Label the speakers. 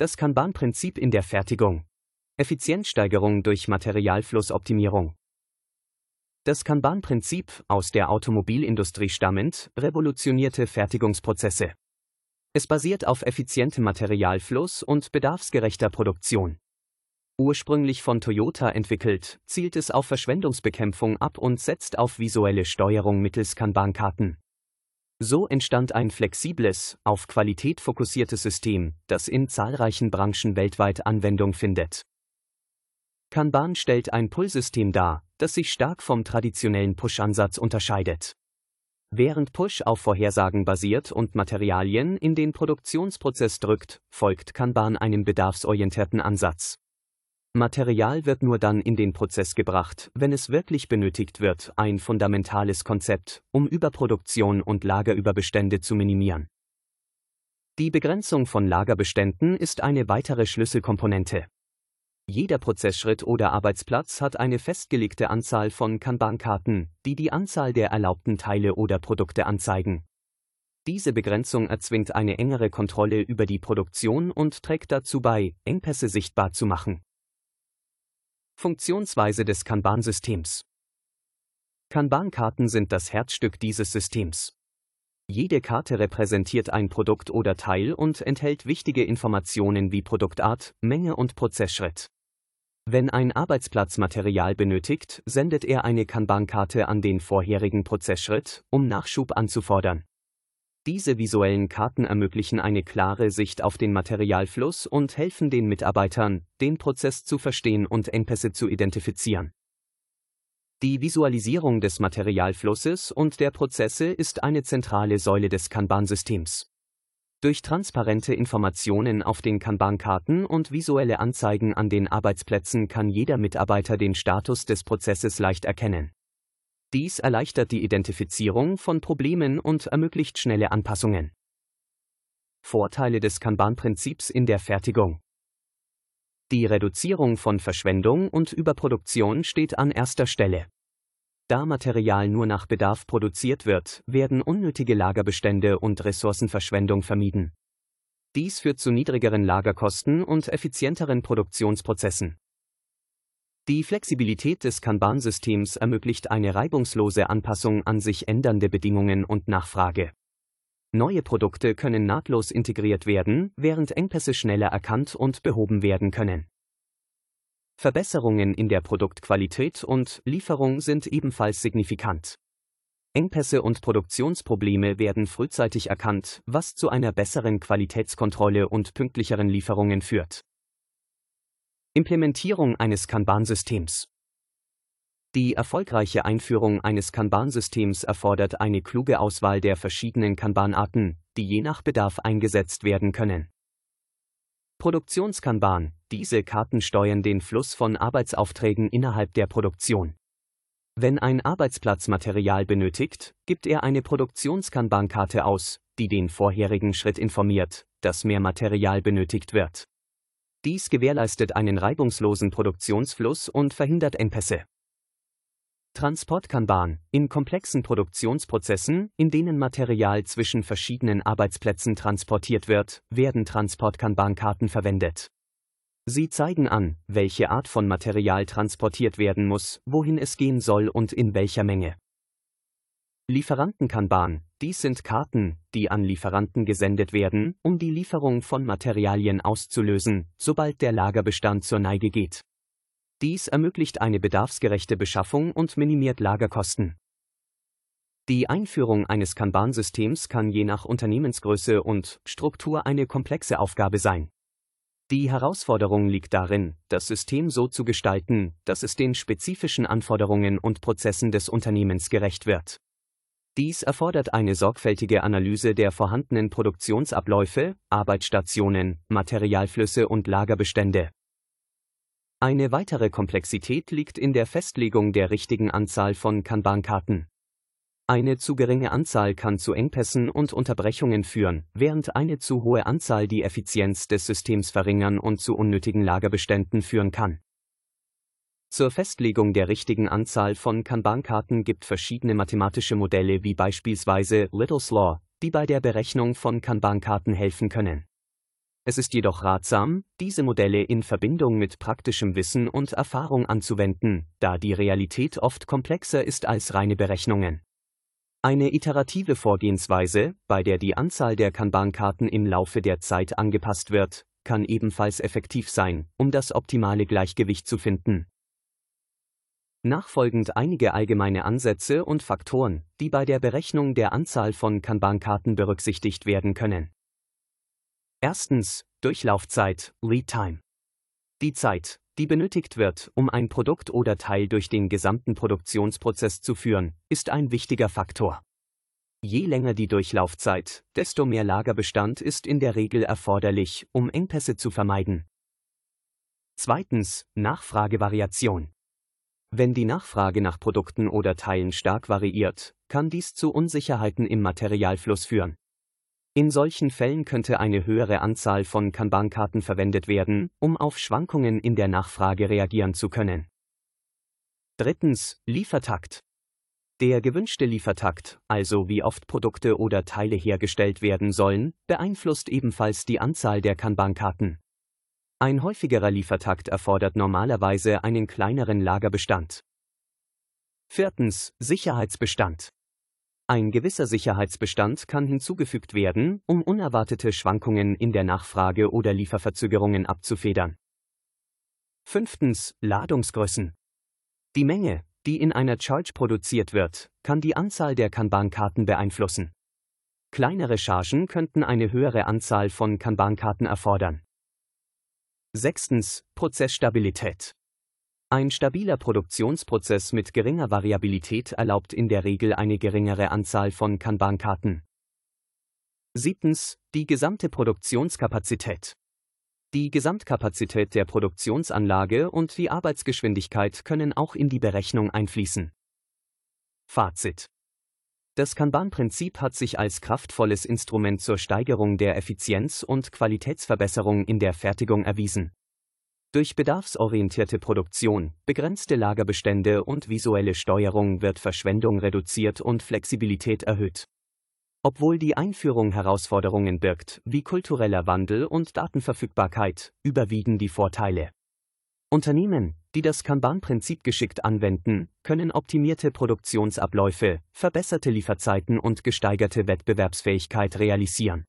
Speaker 1: Das Kanban-Prinzip in der Fertigung. Effizienzsteigerung durch Materialflussoptimierung. Das Kanban-Prinzip, aus der Automobilindustrie stammend, revolutionierte Fertigungsprozesse. Es basiert auf effizientem Materialfluss und bedarfsgerechter Produktion. Ursprünglich von Toyota entwickelt, zielt es auf Verschwendungsbekämpfung ab und setzt auf visuelle Steuerung mittels Kanban-Karten. So entstand ein flexibles, auf Qualität fokussiertes System, das in zahlreichen Branchen weltweit Anwendung findet. Kanban stellt ein Pull-System dar, das sich stark vom traditionellen Push-Ansatz unterscheidet. Während Push auf Vorhersagen basiert und Materialien in den Produktionsprozess drückt, folgt Kanban einem bedarfsorientierten Ansatz. Material wird nur dann in den Prozess gebracht, wenn es wirklich benötigt wird, ein fundamentales Konzept, um Überproduktion und Lagerüberbestände zu minimieren. Die Begrenzung von Lagerbeständen ist eine weitere Schlüsselkomponente. Jeder Prozessschritt oder Arbeitsplatz hat eine festgelegte Anzahl von Kanban-Karten, die die Anzahl der erlaubten Teile oder Produkte anzeigen. Diese Begrenzung erzwingt eine engere Kontrolle über die Produktion und trägt dazu bei, Engpässe sichtbar zu machen. Funktionsweise des Kanban-Systems. Kanban-Karten sind das Herzstück dieses Systems. Jede Karte repräsentiert ein Produkt oder Teil und enthält wichtige Informationen wie Produktart, Menge und Prozessschritt. Wenn ein Arbeitsplatz Material benötigt, sendet er eine Kanban-Karte an den vorherigen Prozessschritt, um Nachschub anzufordern. Diese visuellen Karten ermöglichen eine klare Sicht auf den Materialfluss und helfen den Mitarbeitern, den Prozess zu verstehen und Engpässe zu identifizieren. Die Visualisierung des Materialflusses und der Prozesse ist eine zentrale Säule des Kanban-Systems. Durch transparente Informationen auf den Kanban-Karten und visuelle Anzeigen an den Arbeitsplätzen kann jeder Mitarbeiter den Status des Prozesses leicht erkennen. Dies erleichtert die Identifizierung von Problemen und ermöglicht schnelle Anpassungen. Vorteile des Kanban-Prinzips in der Fertigung. Die Reduzierung von Verschwendung und Überproduktion steht an erster Stelle. Da Material nur nach Bedarf produziert wird, werden unnötige Lagerbestände und Ressourcenverschwendung vermieden. Dies führt zu niedrigeren Lagerkosten und effizienteren Produktionsprozessen. Die Flexibilität des Kanban-Systems ermöglicht eine reibungslose Anpassung an sich ändernde Bedingungen und Nachfrage. Neue Produkte können nahtlos integriert werden, während Engpässe schneller erkannt und behoben werden können. Verbesserungen in der Produktqualität und Lieferung sind ebenfalls signifikant. Engpässe und Produktionsprobleme werden frühzeitig erkannt, was zu einer besseren Qualitätskontrolle und pünktlicheren Lieferungen führt. Implementierung eines Kanban-Systems. Die erfolgreiche Einführung eines Kanban-Systems erfordert eine kluge Auswahl der verschiedenen Kanban-Arten, die je nach Bedarf eingesetzt werden können. Produktionskanban. Diese Karten steuern den Fluss von Arbeitsaufträgen innerhalb der Produktion. Wenn ein Arbeitsplatz Material benötigt, gibt er eine Produktionskanban-Karte aus, die den vorherigen Schritt informiert, dass mehr Material benötigt wird. Dies gewährleistet einen reibungslosen Produktionsfluss und verhindert Engpässe. Transportkanban. In komplexen Produktionsprozessen, in denen Material zwischen verschiedenen Arbeitsplätzen transportiert wird, werden Transportkanban-Karten verwendet. Sie zeigen an, welche Art von Material transportiert werden muss, wohin es gehen soll und in welcher Menge. Lieferantenkanban. Dies sind Karten, die an Lieferanten gesendet werden, um die Lieferung von Materialien auszulösen, sobald der Lagerbestand zur Neige geht. Dies ermöglicht eine bedarfsgerechte Beschaffung und minimiert Lagerkosten. Die Einführung eines Kanban-Systems kann je nach Unternehmensgröße und Struktur eine komplexe Aufgabe sein. Die Herausforderung liegt darin, das System so zu gestalten, dass es den spezifischen Anforderungen und Prozessen des Unternehmens gerecht wird. Dies erfordert eine sorgfältige Analyse der vorhandenen Produktionsabläufe, Arbeitsstationen, Materialflüsse und Lagerbestände. Eine weitere Komplexität liegt in der Festlegung der richtigen Anzahl von Kanban-Karten. Eine zu geringe Anzahl kann zu Engpässen und Unterbrechungen führen, während eine zu hohe Anzahl die Effizienz des Systems verringern und zu unnötigen Lagerbeständen führen kann. Zur Festlegung der richtigen Anzahl von Kanban-Karten gibt verschiedene mathematische Modelle wie beispielsweise Little's Law, die bei der Berechnung von Kanban-Karten helfen können. Es ist jedoch ratsam, diese Modelle in Verbindung mit praktischem Wissen und Erfahrung anzuwenden, da die Realität oft komplexer ist als reine Berechnungen. Eine iterative Vorgehensweise, bei der die Anzahl der Kanban-Karten im Laufe der Zeit angepasst wird, kann ebenfalls effektiv sein, um das optimale Gleichgewicht zu finden. Nachfolgend einige allgemeine Ansätze und Faktoren, die bei der Berechnung der Anzahl von Kanban-Karten berücksichtigt werden können. Erstens, Durchlaufzeit, Lead Time. Die Zeit, die benötigt wird, um ein Produkt oder Teil durch den gesamten Produktionsprozess zu führen, ist ein wichtiger Faktor. Je länger die Durchlaufzeit, desto mehr Lagerbestand ist in der Regel erforderlich, um Engpässe zu vermeiden. Zweitens, Nachfragevariation. Wenn die Nachfrage nach Produkten oder Teilen stark variiert, kann dies zu Unsicherheiten im Materialfluss führen. In solchen Fällen könnte eine höhere Anzahl von Kanban-Karten verwendet werden, um auf Schwankungen in der Nachfrage reagieren zu können. Drittens, Liefertakt. Der gewünschte Liefertakt, also wie oft Produkte oder Teile hergestellt werden sollen, beeinflusst ebenfalls die Anzahl der Kanban-Karten. Ein häufigerer Liefertakt erfordert normalerweise einen kleineren Lagerbestand. Viertens, Sicherheitsbestand. Ein gewisser Sicherheitsbestand kann hinzugefügt werden, um unerwartete Schwankungen in der Nachfrage oder Lieferverzögerungen abzufedern. Fünftens. Ladungsgrößen. Die Menge, die in einer Charge produziert wird, kann die Anzahl der Kanban-Karten beeinflussen. Kleinere Chargen könnten eine höhere Anzahl von Kanban-Karten erfordern. Sechstens. Prozessstabilität. Ein stabiler Produktionsprozess mit geringer Variabilität erlaubt in der Regel eine geringere Anzahl von Kanban-Karten. Siebtens. Die gesamte Produktionskapazität. Die Gesamtkapazität der Produktionsanlage und die Arbeitsgeschwindigkeit können auch in die Berechnung einfließen. Fazit. Das Kanban-Prinzip hat sich als kraftvolles Instrument zur Steigerung der Effizienz und Qualitätsverbesserung in der Fertigung erwiesen. Durch bedarfsorientierte Produktion, begrenzte Lagerbestände und visuelle Steuerung wird Verschwendung reduziert und Flexibilität erhöht. Obwohl die Einführung Herausforderungen birgt, wie kultureller Wandel und Datenverfügbarkeit, überwiegen die Vorteile. Unternehmen, die das Kanban-Prinzip geschickt anwenden, können optimierte Produktionsabläufe, verbesserte Lieferzeiten und gesteigerte Wettbewerbsfähigkeit realisieren.